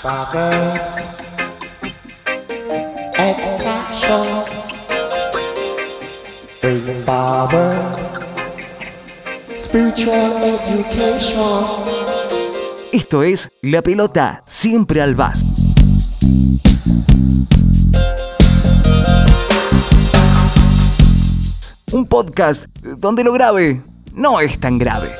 Proverbs, extractions, bring forward spiritual education. Esto es La Pelota Siempre al Vas. Un podcast donde lo grave no es tan grave.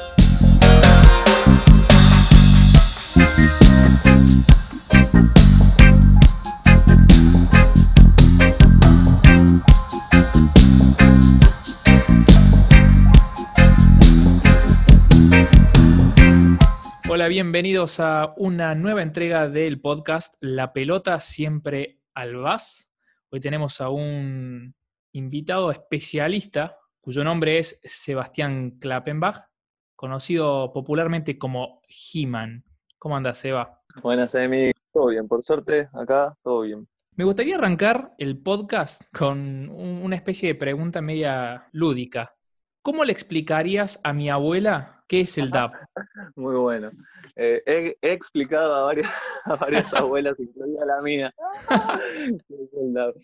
Bienvenidos a una nueva entrega del podcast La pelota siempre al vas. Hoy tenemos a un invitado especialista cuyo nombre es Sebastián Klappenbach, conocido popularmente como He-Man. ¿Cómo andas, Seba? Buenas, Emi. Todo bien, por suerte, acá todo bien. Me gustaría arrancar el podcast con un- una especie de pregunta media lúdica. ¿Cómo le explicarías a mi abuela qué es el DAP? Muy bueno. Eh, he, he explicado a varias, a varias abuelas, incluida la mía. qué es el.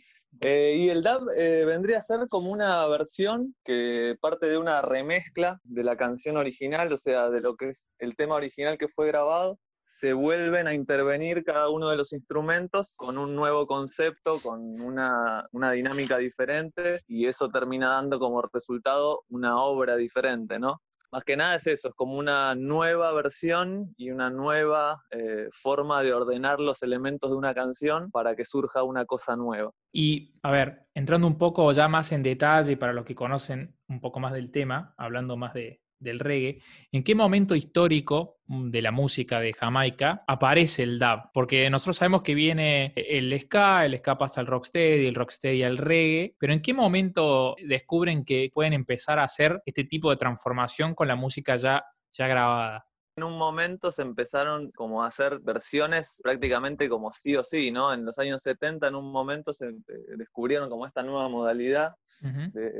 Eh, y el DAB eh, vendría a ser como una versión que parte de una remezcla de la canción original, o sea, de lo que es el tema original que fue grabado. Se vuelven a intervenir cada uno de los instrumentos con un nuevo concepto, con una, una dinámica diferente, y eso termina dando como resultado una obra diferente, ¿no? Más que nada es eso, es como una nueva versión y una nueva eh, forma de ordenar los elementos de una canción para que surja una cosa nueva. Y, a ver, entrando un poco ya más en detalle para los que conocen un poco más del tema, hablando más de, del reggae, ¿en qué momento histórico mm, de la música de Jamaica aparece el dub? Porque nosotros sabemos que viene el ska, el ska pasa al rocksteady, el rocksteady al reggae, pero ¿en qué momento descubren que pueden empezar a hacer este tipo de transformación con la música ya, ya grabada? En un momento se empezaron como a hacer versiones prácticamente como sí o sí, ¿no? En los años 70 en un momento se eh, descubrieron como esta nueva modalidad Ujú. de,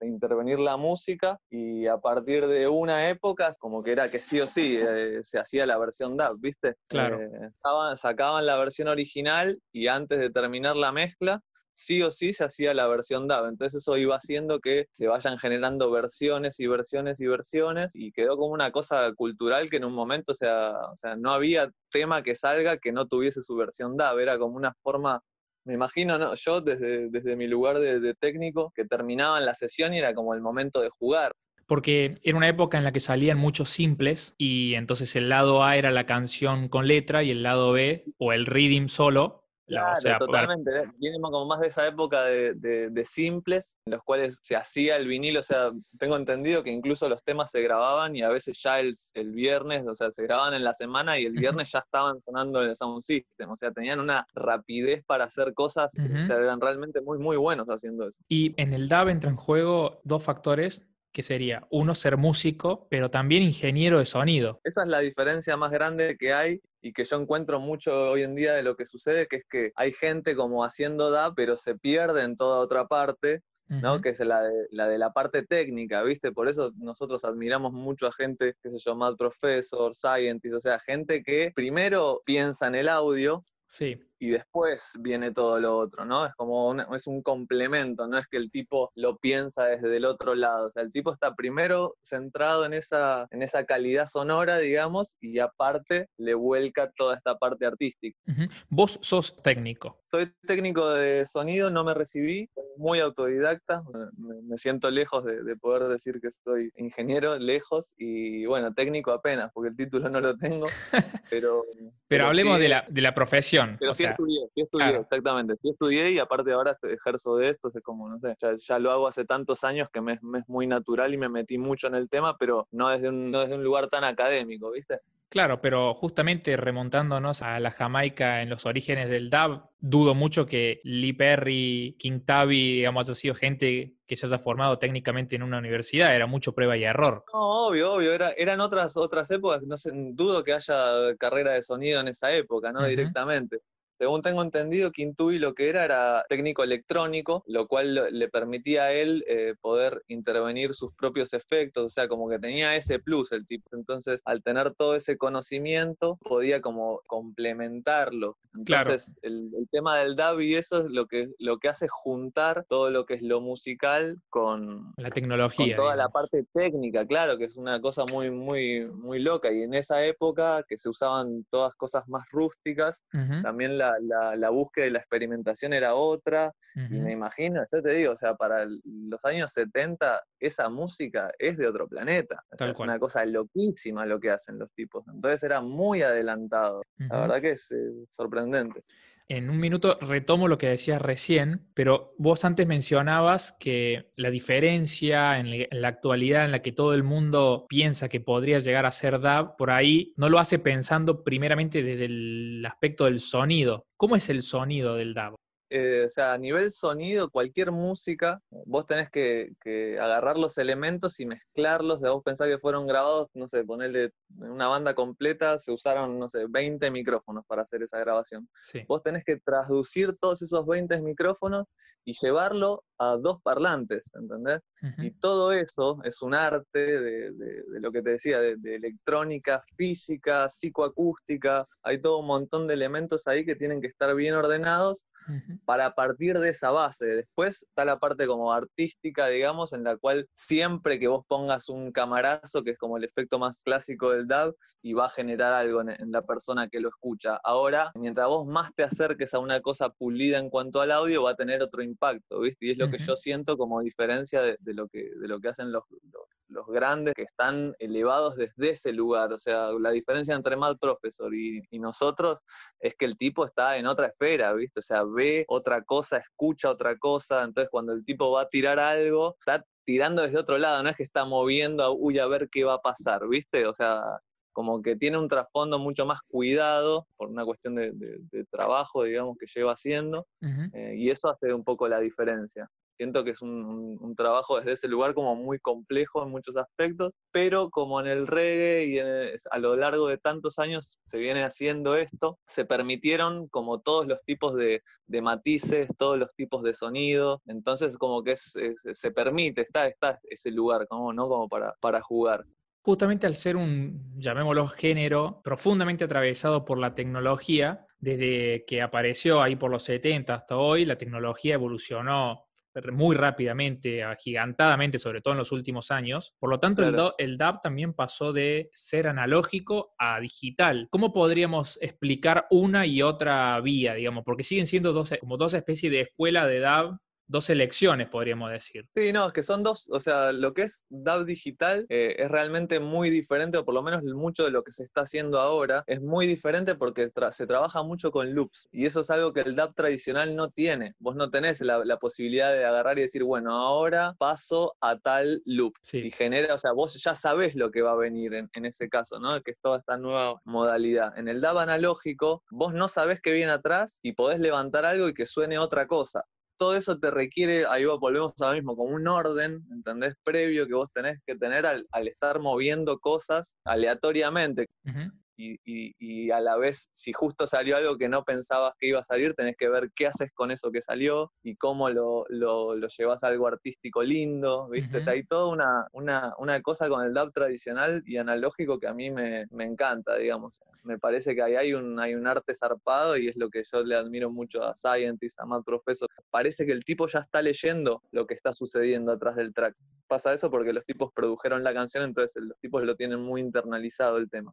de intervenir la música y a partir de una época como que era que sí o sí eh, se hacía la versión DAB, ¿viste? Claro. Eh, estaban- sacaban la versión original y antes de terminar la mezcla sí o sí se hacía la versión DAB. Entonces eso iba haciendo que se vayan generando versiones y versiones y versiones y quedó como una cosa cultural que en un momento, o sea, o sea no había tema que salga que no tuviese su versión DAB, era como una forma me imagino, ¿no? yo desde, desde mi lugar de, de técnico, que terminaban la sesión y era como el momento de jugar. Porque era una época en la que salían muchos simples y entonces el lado A era la canción con letra y el lado B o el reading solo. La- Claro, o sea, totalmente. ¿eh? Viene como más de esa época de, de- de simples, en los cuales se hacía el vinilo, o sea, tengo entendido que incluso los temas se grababan y a veces ya el, el viernes, o sea, se grababan en la semana y el viernes ya estaban sonando en el sound system, o sea, tenían una rapidez para hacer cosas, o Ujú. sea, eran realmente muy, muy buenos haciendo eso. Y en el DAB entran en juego dos factores que sería uno ser músico, pero también ingeniero de sonido. Esa es la diferencia más grande que hay y que yo encuentro mucho hoy en día de lo que sucede, que es que hay gente como haciendo DAB, pero se pierde en toda otra parte, ¿no? Que es la de, la de la parte técnica, ¿viste? Por eso nosotros admiramos mucho a gente, qué sé yo, Mad Professor, Scientist, o sea, gente que primero piensa en el audio Sí. Y después viene todo lo otro, ¿no? Es como una- es un complemento, no es que el tipo lo piensa desde el otro lado, o sea, el tipo está primero centrado en esa, en esa calidad sonora, digamos, y aparte le vuelca toda esta parte artística. Vos sos técnico. Soy técnico de sonido, no me recibí, muy autodidacta, me, me siento lejos de, de poder decir que soy ingeniero, lejos, y bueno, técnico apenas, porque el título no lo tengo, pero... Pero, hablemos sí, de, la, de la profesión. Pero o sí sea, estudié, sí estudié, claro. exactamente. Sí estudié y aparte ahora ejerzo de esto, es como, no sé, ya, ya lo hago hace tantos años que me, es- me es muy natural y me metí mucho en el tema, pero no desde un, no desde un lugar tan académico, ¿viste? Claro, pero justamente remontándonos a la Jamaica en los orígenes del dub, dudo mucho que Lee Perry, King Tabby, digamos, haya sido gente que se haya formado técnicamente en una universidad, era mucho prueba y error. No, obvio, obvio, era, eran otras, otras épocas, no sé, dudo que haya carrera de sonido en esa época, ¿no? Directamente. Según tengo entendido, Quintubi lo que era era técnico electrónico, lo cual le permitía a él eh, poder intervenir sus propios efectos, o sea, como que tenía ese plus el tipo. Entonces, al tener todo ese conocimiento, podía como complementarlo. Claro. Entonces, el, el tema del DAB y eso es lo que, lo que hace juntar todo lo que es lo musical con, La con tecnología. toda la digamos. parte técnica, claro, que es una cosa muy, muy, muy loca. Y en esa época que se usaban todas cosas más rústicas, Ujú, también la, la- la búsqueda y la experimentación era otra. Y me imagino, yo te digo, o sea, para los años 70, esa música es de otro planeta. O sea, Tal es una cosa loquísima lo que hacen los tipos. Entonces era muy adelantado. La verdad que es eh, sorprendente. En un minuto retomo lo que decías recién, pero vos antes mencionabas que la diferencia en la, actualidad en la que todo el mundo piensa que podría llegar a ser DAB, por ahí no lo hace pensando primeramente desde el aspecto del sonido. ¿Cómo es el sonido del DAB? Eh, o sea, a nivel sonido, cualquier música, vos tenés que, que agarrar los elementos y mezclarlos. De vos pensás que fueron grabados, no sé, ponerle una banda completa, se usaron, no sé, 20 micrófonos para hacer esa grabación. Sí. Vos tenés que traducir todos esos 20 micrófonos y llevarlo a dos parlantes, ¿entendés? Ujú. Y todo eso es un arte de, de- de lo que te decía, de, de electrónica, física, psicoacústica. Hay todo un montón de elementos ahí que tienen que estar bien ordenados Ujú. para partir de esa base. Después está la parte como artística, digamos, en la cual siempre que vos pongas un camarazo, que es como el efecto más clásico del DAB, y va a generar algo en, en la persona que lo escucha. Ahora, mientras vos más te acerques a una cosa pulida en cuanto al audio, va a tener otro impacto, ¿viste? Y es lo que yo siento como diferencia de, de lo, que, de lo que hacen los, los, los grandes, que están elevados desde ese lugar. O sea, la diferencia entre Mad Professor y, y nosotros es que el tipo está en otra esfera, ¿viste? O sea, ve otra cosa, escucha otra cosa, entonces cuando el tipo va a tirar algo, está tirando desde otro lado, no es que está moviendo, a, uy, a ver qué va a pasar, ¿viste? O sea, como que tiene un trasfondo mucho más cuidado por una cuestión de, de- de trabajo, digamos, que lleva haciendo, Ujú. eh, y eso hace un poco la diferencia. Siento que es un, un- un trabajo desde ese lugar como muy complejo en muchos aspectos, pero como en el reggae y en el- a lo largo de tantos años se viene haciendo esto, se permitieron como todos los tipos de, de matices, todos los tipos de sonido, entonces como que es- es- se permite, está, está ese lugar, como, ¿no? como para, para jugar. Justamente al ser un, llamémoslo género, profundamente atravesado por la tecnología, desde que apareció ahí por los 70 hasta hoy, la tecnología evolucionó muy rápidamente, agigantadamente, sobre todo en los últimos años. Por lo tanto, el, Claro. el DAB también pasó de ser analógico a digital. ¿Cómo podríamos explicar una y otra vía, digamos? Porque siguen siendo dos, como dos especies de escuela de DAB, dos elecciones, podríamos decir. Sí, no, es que son dos, o sea, lo que es DAB digital eh, es realmente muy diferente, o por lo menos mucho de lo que se está haciendo ahora es muy diferente porque tra- se trabaja mucho con loops, y eso es algo que el DAB tradicional no tiene. Vos no tenés la, la posibilidad de agarrar y decir, bueno, ahora paso a tal loop, Sí. y genera, o sea, vos ya sabés lo que va a venir en, en ese caso, ¿no? Que es toda esta nueva modalidad. En el DAB analógico, vos no sabés qué viene atrás y podés levantar algo y que suene otra cosa todo eso te requiere, ahí volvemos a lo mismo, como un orden, ¿entendés? Previo que vos tenés que tener al, al estar moviendo cosas aleatoriamente. Y, y- y a la vez, si justo salió algo que no pensabas que iba a salir, tenés que ver qué haces con eso que salió y cómo lo, lo, lo llevas a algo artístico lindo, ¿viste? O sea, Ujú. hay toda una, una, una cosa con el DAB tradicional y analógico que a mí me, me encanta, digamos. Me parece que ahí hay un, hay un arte zarpado y es lo que yo le admiro mucho a Scientist, a Matt Professor. Parece que el tipo ya está leyendo lo que está sucediendo atrás del track. Pasa eso porque los tipos produjeron la canción, entonces los tipos lo tienen muy internalizado el tema.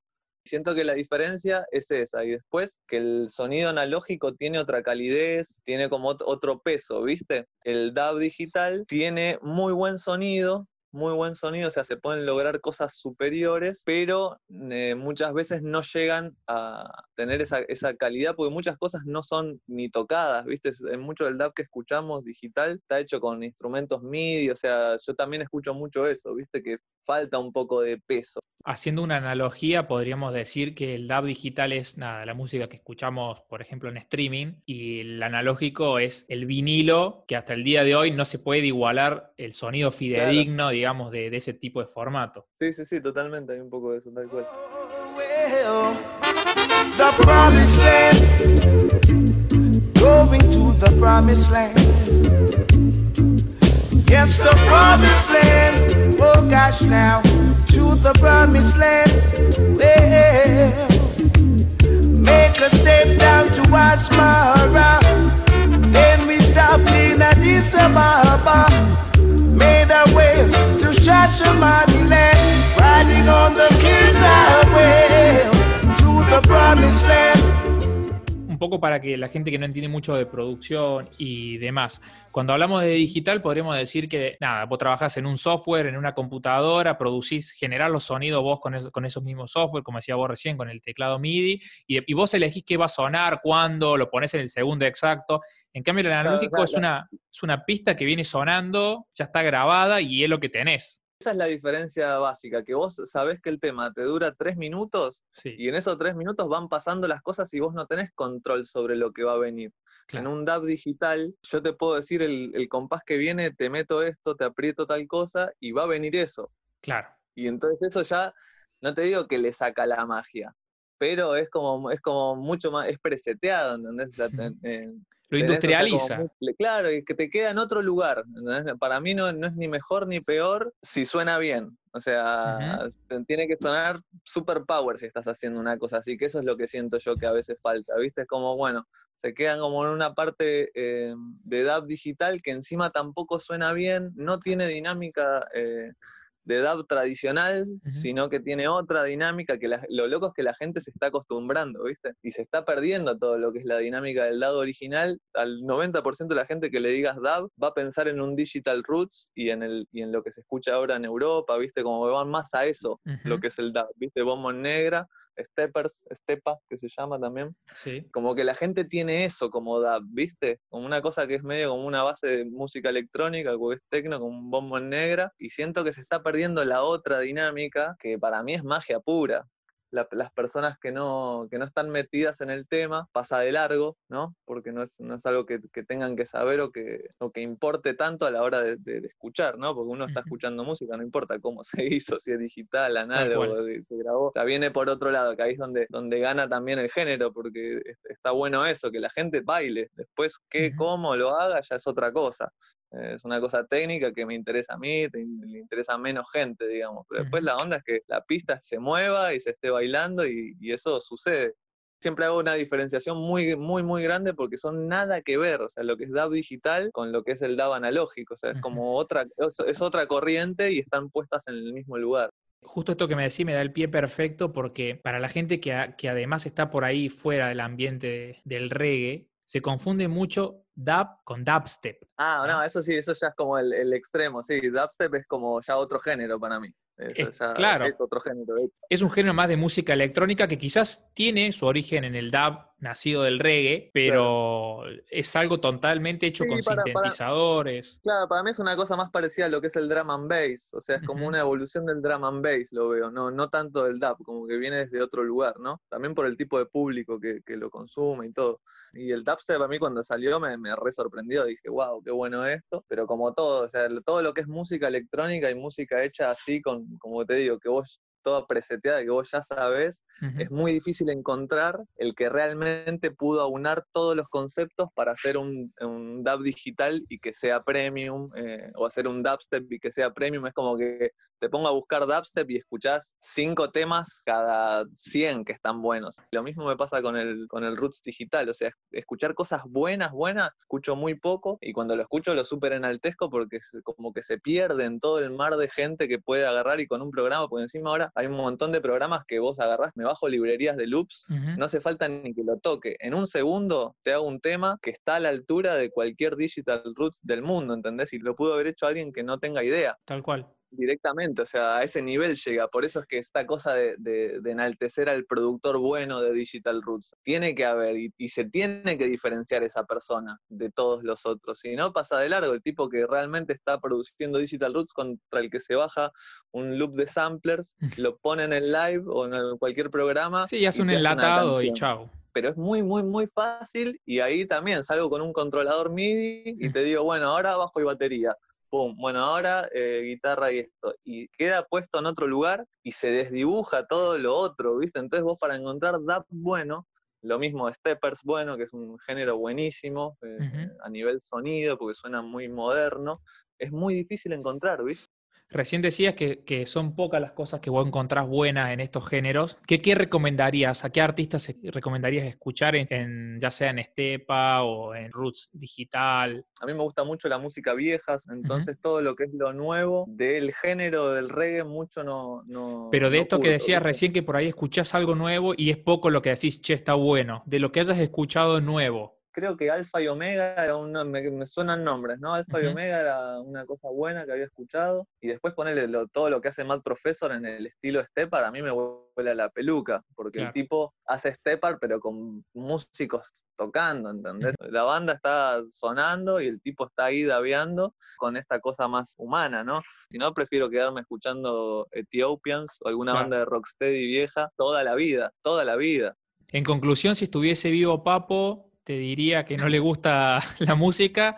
Siento que la diferencia es esa, y después que el sonido analógico tiene otra calidez, tiene como ot- otro peso, ¿viste? El DAB digital tiene muy buen sonido, muy buen sonido, o sea, se pueden lograr cosas superiores, pero eh, muchas veces no llegan a tener esa, esa calidad porque muchas cosas no son ni tocadas, ¿viste? En mucho del DAB que escuchamos digital está hecho con instrumentos MIDI, o sea, yo también escucho mucho eso, ¿viste? Que falta un poco de peso. Haciendo una analogía, podríamos decir que el DAB digital es nada, la música que escuchamos, por ejemplo, en streaming, y el analógico es el vinilo, que hasta el día de hoy no se puede igualar el sonido fidedigno, digamos, de, de ese tipo de formato. Sí, sí, sí, totalmente, hay un poco de eso, tal cual. The promised land promised land. Yes, the promised land. Oh gosh, now to the promised land. Well, make a step down to Asmara. Then we stop in Addis Ababa. To Shashamani riding on the king's highway to the promised land. un poco para que la gente que no entiende mucho de producción y demás, cuando hablamos de digital podríamos decir que, nada, vos trabajás en un software, en una computadora, producís, generar los sonidos vos con, es- con esos mismos software, como decía vos recién, con el teclado MIDI, y, y vos elegís qué va a sonar, cuándo, lo pones en el segundo exacto. En cambio, el analógico claro, es, una, es una pista que viene sonando, ya está grabada y es lo que tenés. Esa es la diferencia básica, que vos sabés que el tema te dura tres minutos Sí, y en esos tres minutos van pasando las cosas y vos no tenés control sobre lo que va a venir. claro. En un DAB digital, yo te puedo decir el, el compás que viene, te meto esto, te aprieto tal cosa y va a venir eso. claro. Y entonces eso ya, no te digo que le saca la magia, pero es como, es como mucho más, es preseteado, ¿entendés? La Lo industrializa. muy- claro, y que te queda en otro lugar. Para mí no, no es ni mejor ni peor si suena bien. O sea, tiene que sonar super power si estás haciendo una cosa así, que eso es lo que siento yo que a veces falta, ¿viste? Es como, bueno, se quedan como en una parte eh, de DAB digital que encima tampoco suena bien, no tiene dinámica eh, de DAB tradicional, sino que tiene otra dinámica que la- lo loco es que la gente se está acostumbrando, ¿viste? Y se está perdiendo todo lo que es la dinámica del DAB original. Al 90% de la gente que le digas DAB va a pensar en un Digital Roots y en, el, y en lo que se escucha ahora en Europa, ¿viste? Como van más a eso, lo que es el DAB, ¿viste? Bombo en negra, Steppers, Stepa, que se llama también Sí. como que la gente tiene eso como DAB, ¿viste? Como una cosa que es medio como una base de música electrónica, o es tecno, con un bombo en negra, y siento que se está perdiendo la otra dinámica, que para mí es magia pura. La- las personas que no, que no están metidas en el tema pasa de largo, ¿no? Porque no es, no es algo que, que tengan que saber o que, o que importe tanto a la hora de, de- de escuchar, ¿no? Porque uno está escuchando música, no importa cómo se hizo, si es digital, análogo, se grabó. O sea, viene por otro lado, que ahí es donde, donde gana también el género, porque es- está bueno eso, que la gente baile. Después, qué, cómo lo haga, ya es otra cosa. Eh, Es una cosa técnica que me interesa a mí, te- le interesa a menos gente, digamos. Pero después la onda es que la pista se mueva y se esté bailando y, y eso sucede. Siempre hago una diferenciación muy, muy, muy grande porque son nada que ver, o sea, lo que es DAB digital con lo que es el DAB analógico, o sea, es como otra, es, es otra corriente y están puestas en el mismo lugar. Justo esto que me decís me da el pie perfecto porque para la gente que, a- que además está por ahí fuera del ambiente de- del reggae, se confunde mucho dub con dubstep. Ah, ¿no? eso sí, eso ya es como el, el extremo, sí, dubstep es como ya otro género para mí. Eso Es- ya claro. es otro género. Es un género más de música electrónica que quizás tiene su origen en el dub nacido del reggae, pero es algo totalmente hecho Sí, con para- para- sintetizadores. Claro, para mí es una cosa más parecida a lo que es el drum and bass, o sea, es como una evolución del drum and bass, lo veo, no, no tanto del dub, como que viene desde otro lugar, ¿no? También por el tipo de público que, que lo consume y todo. Y el dubstep a mí cuando salió me, me re sorprendió, dije, wow, qué bueno esto, pero como todo, o sea, todo lo que es música electrónica y música hecha así, con, como te digo, que vos toda preseteada, que vos ya sabés, Ujú. es muy difícil encontrar el que realmente pudo aunar todos los conceptos para hacer un, un dub digital y que sea premium, eh, o hacer un dubstep y que sea premium. Es como que te pongo a buscar dubstep y escuchás cinco temas cada 100 que están buenos. Lo mismo me pasa con el, con el Roots digital, o sea, escuchar cosas buenas, buenas, escucho muy poco y cuando lo escucho lo súper enaltezco porque es como que se pierde en todo el mar de gente que puede agarrar y con un programa, porque encima ahora hay un montón de programas que vos agarrás, me bajo librerías de loops, no hace falta ni que lo toque. En un segundo te hago un tema que está a la altura de cualquier digital roots del mundo, ¿entendés? Y lo pudo haber hecho alguien que no tenga idea Tal cual. Directamente, o sea, a ese nivel llega. Por eso es que esta cosa de, de- de enaltecer al productor bueno de Digital Roots, tiene que haber y, y se tiene que diferenciar esa persona de todos los otros. Si no, pasa de largo el tipo que realmente está produciendo Digital Roots contra el que se baja un loop de samplers, lo pone en el live o en cualquier programa. Sí, hace y un hace una enlatado y chao. pero es muy, muy, muy fácil y ahí también salgo con un controlador MIDI y Mm. te digo, bueno, ahora bajo y batería. Pum, bueno, ahora eh, guitarra y esto. Y queda puesto en otro lugar y se desdibuja todo lo otro, ¿viste? Entonces vos para encontrar DAP bueno, Lo mismo Steppers, bueno, que es un género buenísimo eh, a nivel sonido, porque suena muy moderno. Es muy difícil encontrar, ¿viste? Recién decías que, que son pocas las cosas que vos encontrás buenas en estos géneros. ¿Qué, qué recomendarías? ¿A qué artistas recomendarías escuchar, en, en- ya sea en Estepa o en Roots Digital? A mí me gusta mucho la música vieja, entonces todo lo que es lo nuevo del género del reggae mucho no... no Pero de no esto que decías recién, que por ahí escuchás algo nuevo y es poco lo que decís, che, está bueno. De lo que hayas escuchado nuevo. Creo que Alfa y Omega era una, me, me suenan nombres, ¿no? Alfa y. Omega era una cosa buena que había escuchado. Y después ponerle lo- todo lo que hace Matt Professor en el estilo Stepper, a mí me vuela la peluca, porque Claro. el tipo hace Stepper, pero con músicos tocando, ¿entendés? La banda está sonando y el tipo está ahí dabeando con esta cosa más humana, ¿no? Si no, prefiero quedarme escuchando Ethiopians o alguna Claro. banda de rocksteady vieja toda la vida, toda la vida. En conclusión, si estuviese vivo Papo, te diría que no le gusta la música,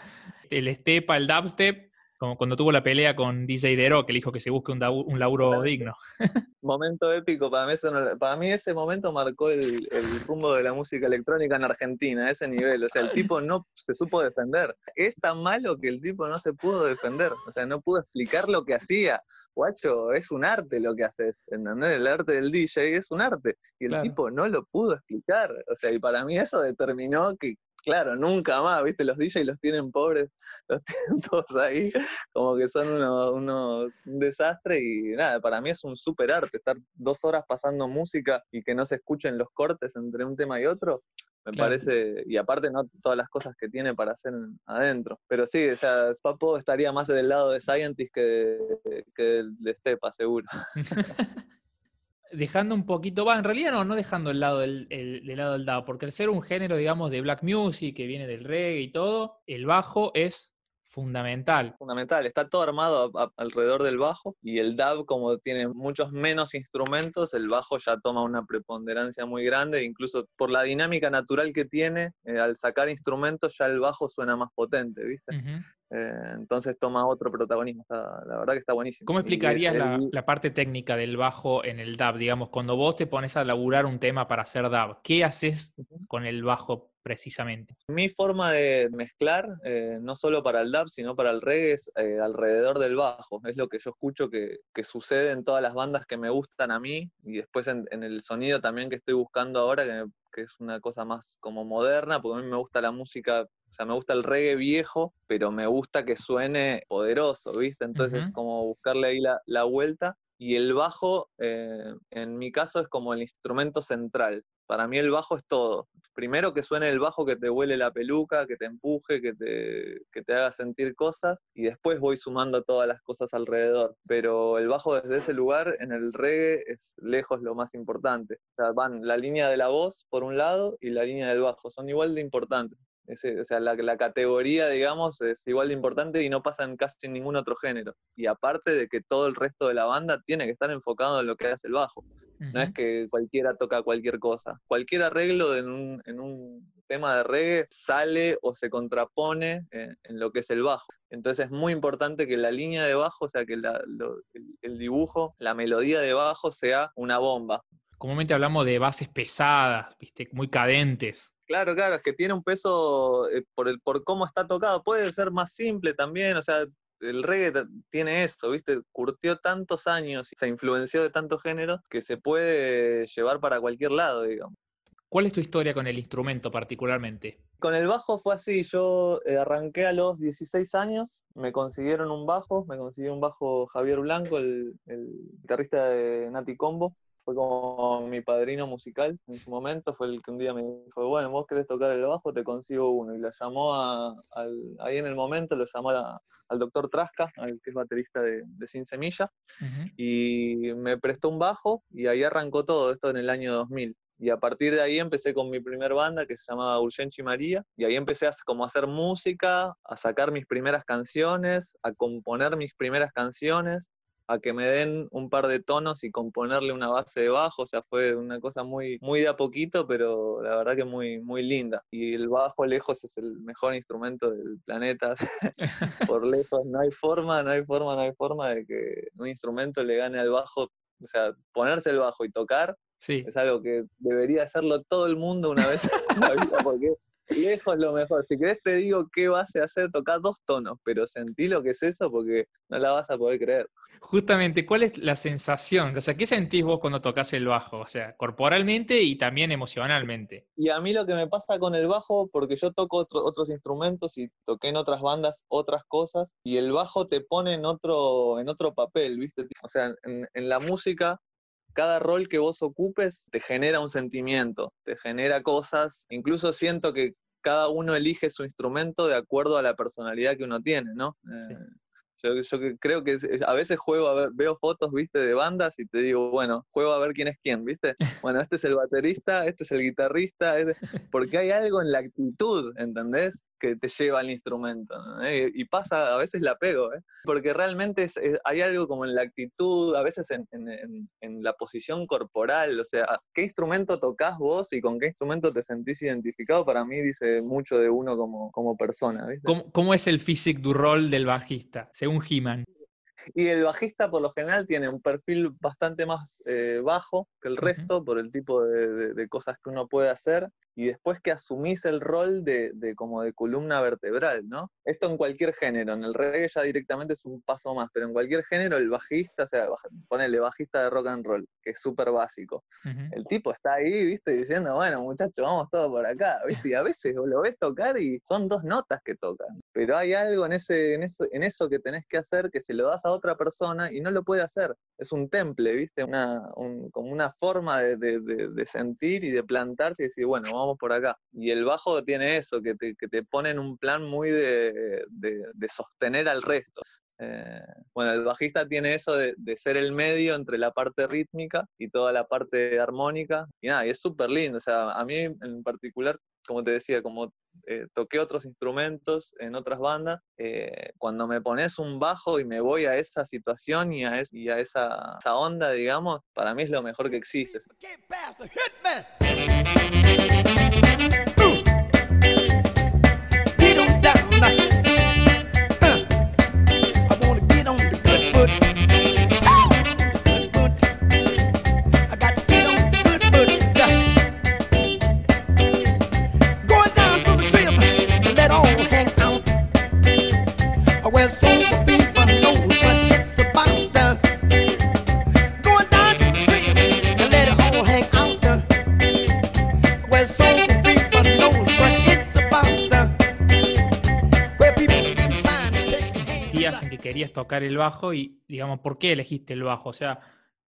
el Estepa, el dubstep, como cuando tuvo la pelea con DJ Dero, que le dijo que se busque un, un laburo Claro. digno. momento épico, para mí, eso no- para mí ese momento marcó el, el rumbo de la música electrónica en Argentina, ese nivel. O sea, el tipo no se supo defender. Es tan malo que el tipo no se pudo defender. O sea, no pudo explicar lo que hacía. Guacho, es un arte lo que haces, ¿entendés? El arte del DJ es un arte. Y el Claro. tipo no lo pudo explicar. O sea, y para mí eso determinó que, claro, nunca más, ¿viste? Los DJs los tienen pobres, los tienen todos ahí, como que son unos, unos- un desastre y nada, para mí es un súper arte estar dos horas pasando música y que no se escuchen los cortes entre un tema y otro. Me Claro. parece, y aparte no todas las cosas que tiene para hacer en- adentro. Pero sí, o sea, Papo estaría más del lado de Scientist que de, que del de Stepa, seguro. Dejando un poquito, va, en realidad no, no dejando el lado del, el, del lado del DAO, porque al ser un género, digamos, de black music, que viene del reggae y todo, el bajo es fundamental. fundamental. Está todo armado a- a- alrededor del bajo y el DAB, como tiene muchos menos instrumentos, el bajo ya toma una preponderancia muy grande, incluso por la dinámica natural que tiene, eh, al sacar instrumentos ya el bajo suena más potente, ¿viste? Eh, entonces toma otro protagonismo. Está- la verdad que está buenísimo. ¿Cómo es explicarías la, el- la parte técnica del bajo en el DAB? Digamos, cuando vos te pones a laburar un tema para hacer DAB, ¿qué haces con el bajo precisamente? Mi forma de mezclar, eh, no solo para el dub, sino para el reggae, es eh, alrededor del bajo. Es lo que yo escucho que, que sucede en todas las bandas que me gustan a mí y después en, en el sonido también que estoy buscando ahora, que, me- que es una cosa más como moderna, porque a mí me gusta la música, o sea, me gusta el reggae viejo, pero me gusta que suene poderoso, ¿viste? Entonces, Ujú. como buscarle ahí la, la vuelta. Y el bajo, eh, en mi caso, es como el instrumento central. Para mí el bajo es todo. Primero que suene el bajo que te huele la peluca, que te empuje, que te, que te haga sentir cosas, y después voy sumando todas las cosas alrededor. Pero el bajo desde ese lugar, en el reggae, es lejos lo más importante. O sea, van la línea de la voz por un lado y la línea del bajo, son igual de importantes. Ese- o sea, la, la categoría, digamos, es igual de importante y no pasa en casi ningún otro género. Y aparte de que todo el resto de la banda tiene que estar enfocado en lo que hace el bajo. No es que cualquiera toca cualquier cosa. Cualquier arreglo en un, en un tema de reggae sale o se contrapone en, en lo que es el bajo. Entonces es muy importante que la línea de bajo, o sea, que la- lo- el, el dibujo, la melodía de bajo sea una bomba. Comúnmente hablamos de bases pesadas, ¿viste? muy cadentes. Claro, claro, es que tiene un peso eh, por, el, por cómo está tocado. Puede ser más simple también, o sea, el reggae tiene eso, ¿viste? Curtió tantos años y se influenció de tantos géneros que se puede llevar para cualquier lado, digamos. ¿Cuál es tu historia con el instrumento particularmente? Con el bajo fue así, yo eh, arranqué a los 16 años, me consiguieron un bajo, me consiguió un bajo Javier Blanco, el, el guitarrista de Nati Combo, fue como mi padrino musical en su momento, fue el que un día me dijo, bueno, vos querés tocar el bajo, te consigo uno, y lo llamó a, al- ahí en el momento, lo llamó a- al doctor Trasca, al que es baterista de, de Sin Semilla, Ujú. y me prestó un bajo y ahí arrancó todo esto en el año 2000. Y a partir de ahí empecé con mi primer banda que se llamaba Urgenchi María y ahí empecé a, como a hacer música, a sacar mis primeras canciones, a componer mis primeras canciones, a que me den un par de tonos y componerle una base de bajo, o sea, fue una cosa muy, muy de a poquito, pero la verdad que muy, muy linda. Y el bajo lejos es el mejor instrumento del planeta, por lejos, no hay forma, no hay forma, no hay forma de que un instrumento le gane al bajo, o sea, ponerse el bajo y tocar Sí. Es algo que debería hacerlo todo el mundo una vez en la vida, porque lejos lo mejor. Si querés te digo qué base hacer, tocar dos tonos, pero sentí lo que es eso porque no la vas a poder creer. Justamente, ¿cuál es la sensación? O sea, ¿qué sentís vos cuando tocas el bajo? O sea, corporalmente y también emocionalmente. Y a mí lo que me pasa con el bajo, porque yo toco otro- otros instrumentos y toqué en otras bandas otras cosas, y el bajo te pone en otro, en otro papel, ¿viste? O sea, en, en la música, cada rol que vos ocupes te genera un sentimiento, te genera cosas, incluso siento que cada uno elige su instrumento de acuerdo a la personalidad que uno tiene, ¿no? Sí. Eh, yo, yo creo que a veces juego a ver, veo fotos, viste, de bandas y te digo, bueno, juego a ver quién es quién, viste. Bueno, este es el baterista, este es el guitarrista, este- porque hay algo en la actitud, ¿entendés? Que te lleva al instrumento. ¿no? Y, y pasa, a veces la pego, ¿eh? Porque realmente es- es- hay algo como en la actitud, a veces en, en- en- la posición corporal, o sea, ¿qué instrumento tocas vos y con qué instrumento te sentís identificado? Para mí dice mucho de uno como, como persona, ¿viste? ¿Cómo, cómo es el physique du rol del bajista, según He-Man? Y el bajista por lo general tiene un perfil bastante más eh, bajo que el resto por el tipo de, de- de cosas que uno puede hacer y después que asumís el rol de, de como de columna vertebral, ¿no? Esto en cualquier género, en el reggae ya directamente es un paso más, pero en cualquier género el bajista, o sea, ponele bajista de rock and roll, que es súper básico. Ujú. El tipo está ahí, viste, diciendo, bueno, muchachos, vamos todos por acá, viste, y a veces lo ves tocar y son dos notas que tocan, pero hay algo en, ese, en, eso, en eso que tenés que hacer que se lo das a otra persona y no lo puede hacer. Es un temple, viste, una, un- como una forma de, de- de- de sentir y de plantarse y decir, bueno, vamos por acá. Y el bajo tiene eso, que te, que te pone en un plan muy de, de- de sostener al resto. Eh, bueno, el bajista tiene eso de, de ser el medio entre la parte rítmica y toda la parte armónica. Y nada, y es súper lindo. O sea, a mí en particular, como te decía, como eh, toqué otros instrumentos en otras bandas, eh, cuando me pones un bajo y me voy a esa situación y a, es- y a esa, esa onda, digamos, para mí es lo mejor que existe. Tocar el bajo y, digamos, ¿por qué elegiste el bajo? O sea,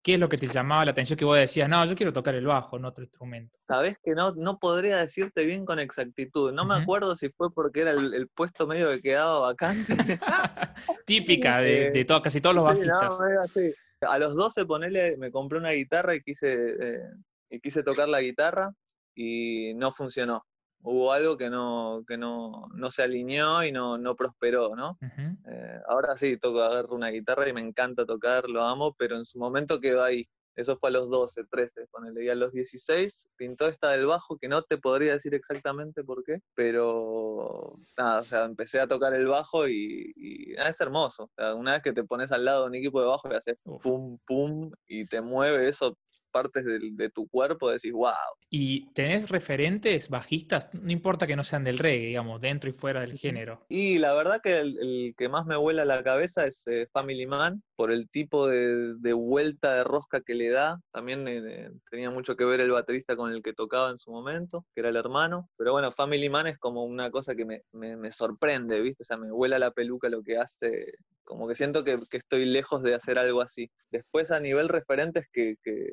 ¿qué es lo que te llamaba la atención que vos decías, no, yo quiero tocar el bajo, no otro instrumento? Sabés que no, no podría decirte bien con exactitud. No me acuerdo si fue porque era el, el puesto medio que quedaba vacante. Típica de, Eh, de to- casi todos los Sí, no, bajistas. así. A los 12, ponele, me compré una guitarra y quise, eh, y quise tocar la guitarra y no funcionó. Hubo algo que no, que no, no se alineó y no, no prosperó, ¿no? Eh, ahora sí, toco agarro una guitarra y me encanta tocar, lo amo, pero en su momento quedó ahí. Eso fue a los 12, 13, ponele. Y a los 16 pintó esta del bajo, que no te podría decir exactamente por qué, pero nada, o sea, empecé a tocar el bajo y, y, ah, es hermoso. O sea, una vez que te pones al lado de un equipo de bajo y haces Uf. pum, pum, y te mueve eso, partes del- de, tu cuerpo, decís, wow. ¿Y tenés referentes bajistas? No importa que no sean del reggae, digamos, dentro y fuera del género. Y la verdad que el, el que más me vuela la cabeza es eh, Family Man, por el tipo de, de vuelta de rosca que le da. También eh, tenía mucho que ver el baterista con el que tocaba en su momento, que era el hermano. Pero bueno, Family Man es como una cosa que me, me- me sorprende, ¿viste? O sea, me vuela la peluca lo que hace. Como que siento que, que estoy lejos de hacer algo así. Después, a nivel referentes que, que,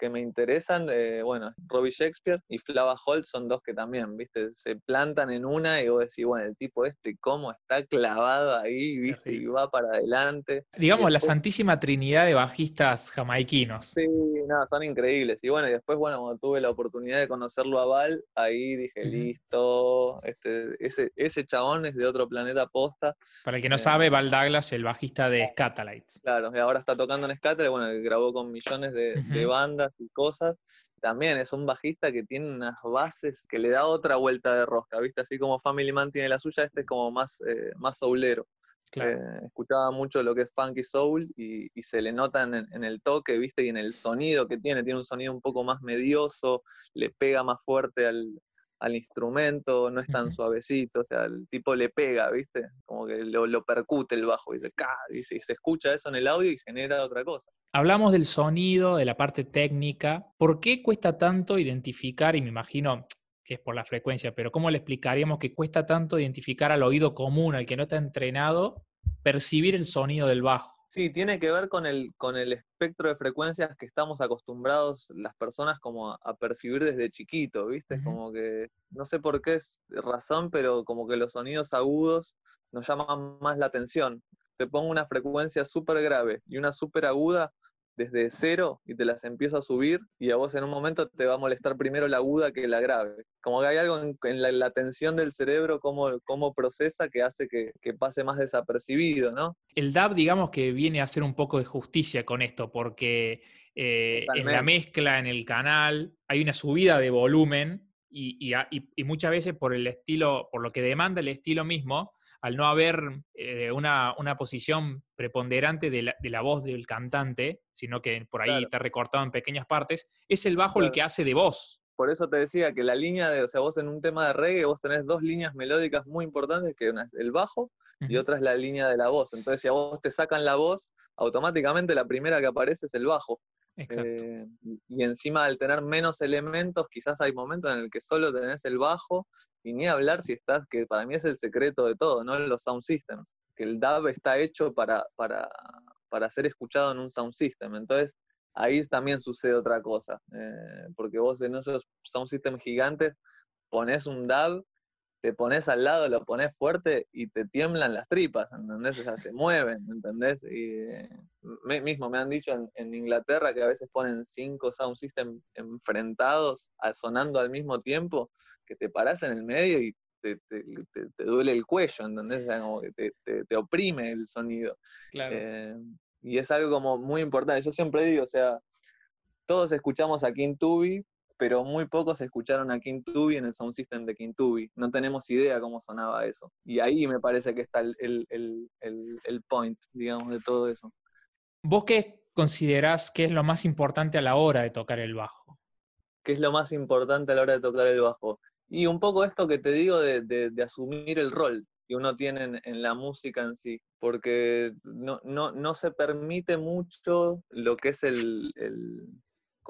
que me interesan, eh, bueno, Robbie Shakespeare y Flava Holt son dos que también, ¿viste? Se plantan en una y vos decís, bueno, el tipo este, ¿cómo está clavado ahí, ¿viste? Y va para adelante. Digamos, la santísima trinidad de bajistas jamaiquinos. Sí, no, son increíbles. Y bueno, y después, bueno, cuando tuve la oportunidad de conocerlo a Val, ahí dije, listo, este, ese, ese chabón es de otro planeta posta. Para el que no Eh, sabe, Val Douglas, el bajista de Scatalites. Claro, y ahora está tocando en Scatter, bueno, grabó con millones de, de Ujú. Y cosas. También es un bajista que tiene unas bases que le da otra vuelta de rosca, ¿viste? Así como Family Man tiene la suya, este es como más, eh, más soulero. Claro. Eh, escuchaba mucho lo que es funky soul y, y se le nota en, en el toque, ¿viste? Y en el sonido que tiene. Tiene un sonido un poco más medioso, le pega más fuerte al, al instrumento, no es tan suavecito, o sea, el tipo le pega, ¿viste? Como que lo, lo percute el bajo, y dice, ¡ca! Y se, y se escucha eso en el audio y genera otra cosa. Hablamos del sonido, de la parte técnica. ¿Por qué cuesta tanto identificar, y me imagino que es por la frecuencia, pero cómo le explicaríamos que cuesta tanto identificar al oído común, al que no está entrenado, percibir el sonido del bajo? Sí, tiene que ver con el, con el espectro de frecuencias que estamos acostumbrados las personas como a, a percibir desde chiquito, ¿viste? Como que, no sé por qué es razón, pero como que los sonidos agudos nos llaman más la atención. Te pongo una frecuencia súper grave y una súper aguda desde cero y te las empiezo a subir y a vos en un momento te va a molestar primero la aguda que la grave. Como que hay algo en, en la, la tensión del cerebro, cómo, cómo procesa, que hace que, que pase más desapercibido, ¿no? El DAB, digamos que viene a hacer un poco de justicia con esto, porque eh, en la mezcla, en el canal, hay una subida de volumen y, y- y muchas veces por el estilo, por lo que demanda el estilo mismo, al no haber eh, una, una posición preponderante de la, de la voz del cantante, sino que por ahí Claro. está recortado en pequeñas partes, es el bajo el que hace de voz. Por eso te decía que la línea de, o sea, vos en un tema de reggae, vos tenés dos líneas melódicas muy importantes, que una es el bajo y otra es la línea de la voz. Entonces, si a vos te sacan la voz, automáticamente la primera que aparece es el bajo. Eh, y- encima al tener menos elementos, quizás hay momentos en el que solo tenés el bajo, y ni hablar si estás, que para mí es el secreto de todo, ¿no? Los sound systems. Que el DAB está hecho para, para, para ser escuchado en un sound system. Entonces, ahí también sucede otra cosa. eh, porque vos en esos sound systems gigantes pones un DAB, te pones al lado, lo pones fuerte y te tiemblan las tripas, ¿entendés? O sea, se mueven, ¿entendés? Y, eh, me- mismo me han dicho en, en Inglaterra que a veces ponen cinco sound systems enfrentados, a- sonando al mismo tiempo, que te parás en el medio y te, te- te- te duele el cuello, ¿entendés? O sea, como que te, te- te oprime el sonido. Claro. Eh, y es algo como muy importante. Yo siempre digo, o sea, todos escuchamos a King Tubi, pero muy pocos escucharon a King Tubi en el sound system de King Tubi. No tenemos idea cómo sonaba eso. Y ahí me parece que está el, el- el- el- el point, digamos, de todo eso. ¿Vos qué considerás que es lo más importante a la hora de tocar el bajo? ¿Qué es lo más importante a la hora de tocar el bajo? Y un poco esto que te digo de, de- de asumir el rol que uno tiene en, en la música en sí, porque no, no, no se permite mucho lo que es el, el-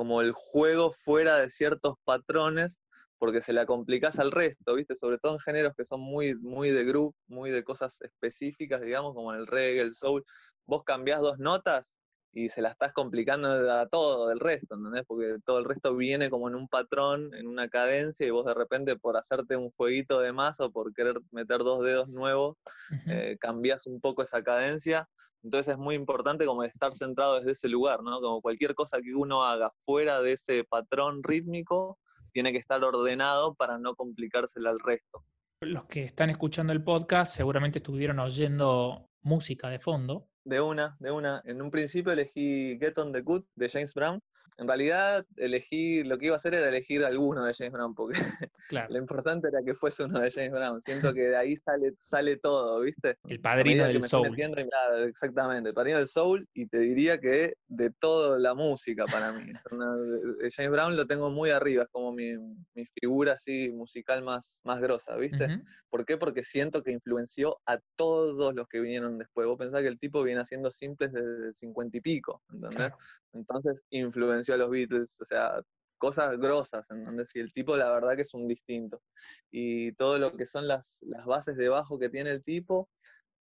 como el juego fuera de ciertos patrones, porque se la complicás al resto, ¿viste? Sobre todo en géneros que son muy, muy de group, muy de cosas específicas, digamos, como el reggae, el soul. Vos cambiás dos notas y se la estás complicando a todo del resto, ¿entendés? Porque todo el resto viene como en un patrón, en una cadencia, y vos de repente por hacerte un jueguito de más o por querer meter dos dedos nuevos, Ujú. eh, cambias un poco esa cadencia. Entonces es muy importante como estar centrado desde ese lugar, ¿no? Como cualquier cosa que uno haga fuera de ese patrón rítmico, tiene que estar ordenado para no complicársela al resto. Los que están escuchando el podcast seguramente estuvieron oyendo música de fondo. De una, de una. En un principio elegí Get on the Good de James Brown. En realidad elegí, lo que iba a hacer era elegir alguno de James Brown, porque Claro, lo importante era que fuese uno de James Brown. Siento que de ahí sale, sale todo, ¿viste? el padrino del soul. claro, exactamente, el padrino del soul, y te diría que de toda la música para mí. Una- James Brown lo tengo muy arriba, es como mi, mi figura así musical más, más grosa, ¿viste? Ujú. ¿Por qué? Porque siento que influenció a todos los que vinieron después. Vos pensás que el tipo viene haciendo simples desde cincuenta y pico, ¿entendés? Claro. Entonces influenció a los Beatles, o sea, cosas grosas, ¿entendés? Y el tipo la verdad que es un distinto. Y todo lo que son las, las bases de bajo que tiene el tipo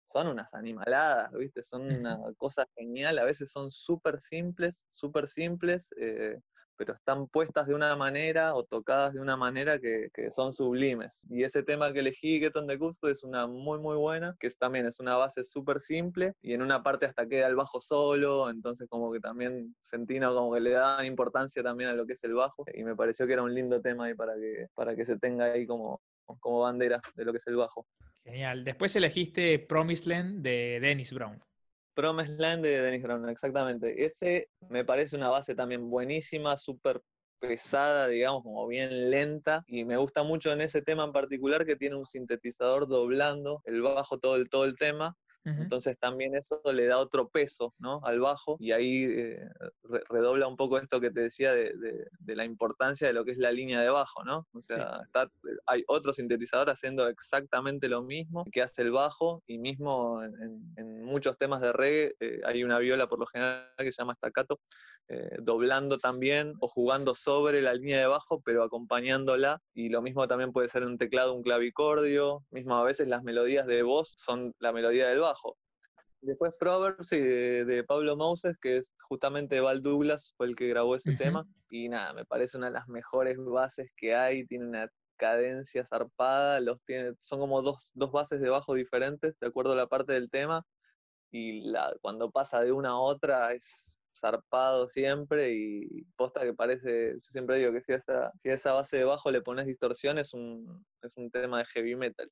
son unas animaladas, ¿viste? Son una cosa genial, a veces son súper simples, súper simples, eh, pero están puestas de una manera o tocadas de una manera que, que son sublimes. Y ese tema que elegí, Get on the Cusco, es una muy, muy buena, que es, también es una base súper simple, y en una parte hasta queda el bajo solo, entonces como que también Sentino como que le da importancia también a lo que es el bajo, y me pareció que era un lindo tema ahí para que, para que se tenga ahí como, como bandera de lo que es el bajo. Genial. Después elegiste Promised Land de Dennis Brown. Promised Land de Dennis Brown, exactamente. Ese me parece una base también buenísima, súper pesada, digamos, como bien lenta. Y me gusta mucho en ese tema en particular que tiene un sintetizador doblando el bajo todo el, todo el tema. Entonces también eso le da otro peso ¿no? al bajo y ahí eh, re- redobla un poco esto que te decía de, de- de la importancia de lo que es la línea de bajo, ¿no? O sea, está- hay otro sintetizador haciendo exactamente lo mismo que hace el bajo y mismo en, en- muchos temas de reggae eh, hay una viola por lo general que se llama staccato, eh, doblando también o jugando sobre la línea de bajo, pero acompañándola. Y lo mismo también puede ser un teclado, un clavicordio. Mismo a veces las melodías de voz son la melodía del bajo. Después Proverbs sí, de, de Pablo Moses, que es justamente Val Douglas, fue el que grabó ese tema. Y nada, me parece una de las mejores bases que hay. Tiene una cadencia zarpada, los tiene, son como dos, dos bases de bajo diferentes, de acuerdo a la parte del tema. Y la, cuando pasa de una a otra es zarpado siempre y posta que parece, yo siempre digo que si a esa, si a esa base de bajo le pones distorsión es un, es un tema de heavy metal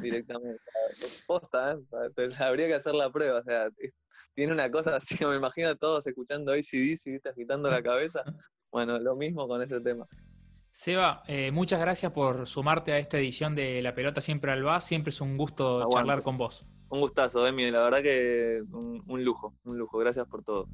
directamente. Posta, ¿eh? Habría que hacer la prueba, o sea, es- tiene una cosa así, me imagino a todos escuchando ACDC, ¿viste? agitando la cabeza. Bueno, lo mismo con ese tema. Seba, eh, muchas gracias por sumarte a esta edición de La Pelota Siempre al Va. Siempre es un gusto Aguante. charlar con vos. Un gustazo, Emi, la verdad que un, un lujo, un lujo. Gracias por todo.